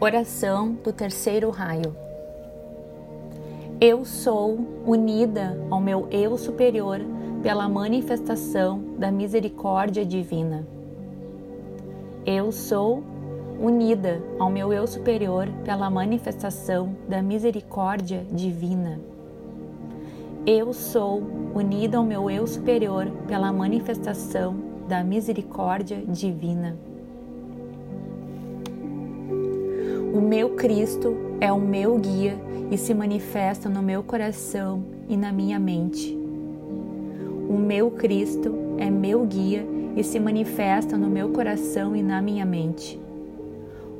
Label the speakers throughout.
Speaker 1: Oração do terceiro raio. Eu sou unida ao meu eu superior pela manifestação da misericórdia divina. Eu sou unida ao meu eu superior pela manifestação da misericórdia divina. Eu sou unida ao meu eu superior pela manifestação da misericórdia divina. O meu Cristo é o meu guia e se manifesta no meu coração e na minha mente. O meu Cristo é meu guia e se manifesta no meu coração e na minha mente.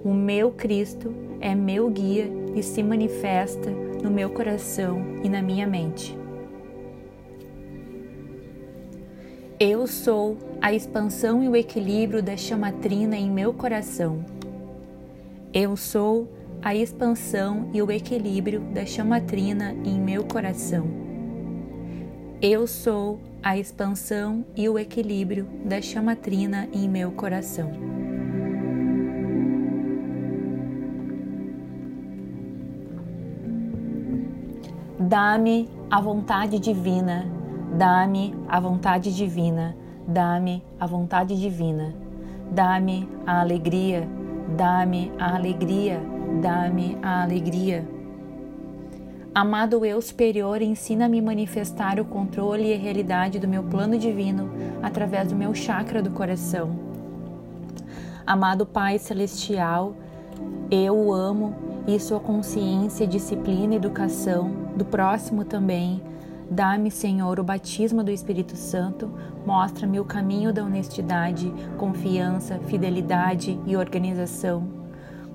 Speaker 1: O meu Cristo é meu guia e se manifesta no meu coração e na minha mente. Eu sou a expansão e o equilíbrio da chamatrina em meu coração. Eu sou a expansão e o equilíbrio da chamatrina em meu coração. Eu sou a expansão e o equilíbrio da chamatrina em meu coração. Dá-me a vontade divina, dá-me a vontade divina, dá-me a vontade divina, dá-me a alegria, dá-me a alegria, dá-me a alegria. Amado eu superior, ensina-me a manifestar o controle e a realidade do meu plano divino através do meu chakra do coração. Amado Pai celestial, eu o amo e sua consciência, disciplina e educação do próximo também. Dá-me, Senhor, o batismo do Espírito Santo, mostra-me o caminho da honestidade, confiança, fidelidade e organização.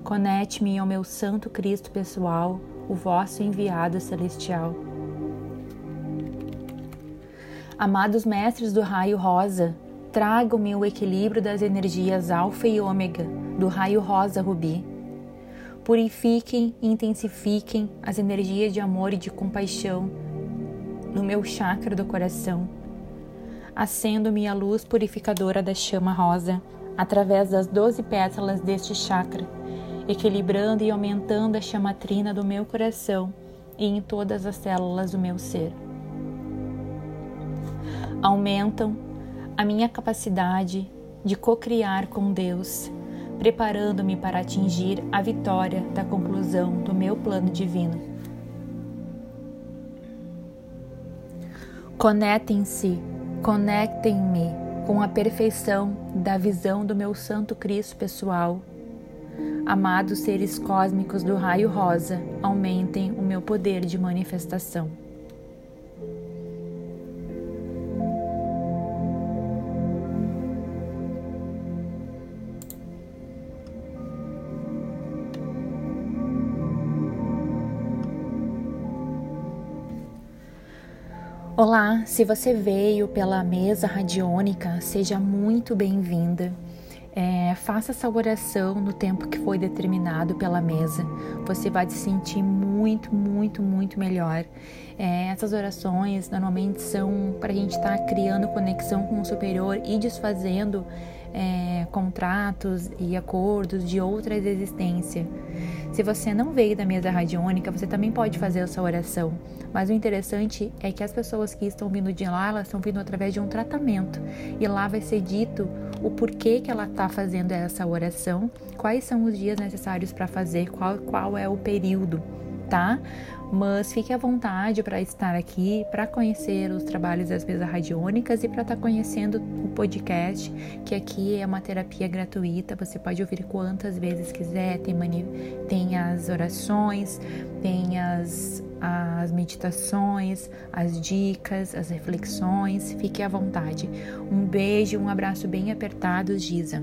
Speaker 1: Conecte-me ao meu Santo Cristo pessoal, o vosso enviado celestial. Amados mestres do raio rosa, tragam-me o equilíbrio das energias alfa e ômega do raio rosa rubi Purifiquem e intensifiquem as energias de amor e de compaixão no meu chakra do coração. Acendo-me a luz purificadora da chama rosa através das doze pétalas deste chakra, equilibrando e aumentando a chamatrina do meu coração e em todas as células do meu ser. Aumentam a minha capacidade de co-criar com Deus preparando-me para atingir a vitória da conclusão do meu plano divino. Conectem-se, conectem-me com a perfeição da visão do meu Santo Cristo pessoal. Amados seres cósmicos do raio rosa, aumentem o meu poder de manifestação. Olá, se você veio pela mesa radiônica, seja muito bem-vinda. É, faça essa oração no tempo que foi determinado pela mesa. Você vai se sentir muito, muito, muito melhor. É, essas orações normalmente são para a gente estar tá criando conexão com o superior e desfazendo é, contratos e acordos de outras existências. Se você não veio da mesa radiônica, você também pode fazer essa oração. Mas o interessante é que as pessoas que estão vindo de lá, elas estão vindo através de um tratamento. E lá vai ser dito o porquê que ela está fazendo essa oração, quais são os dias necessários para fazer, qual, qual é o período, tá? mas fique à vontade para estar aqui, para conhecer os trabalhos das mesas radiônicas e para estar tá conhecendo o podcast, que aqui é uma terapia gratuita, você pode ouvir quantas vezes quiser, tem, mani tem as orações, tem as, as meditações, as dicas, as reflexões, fique à vontade. Um beijo, um abraço bem apertado, Giza.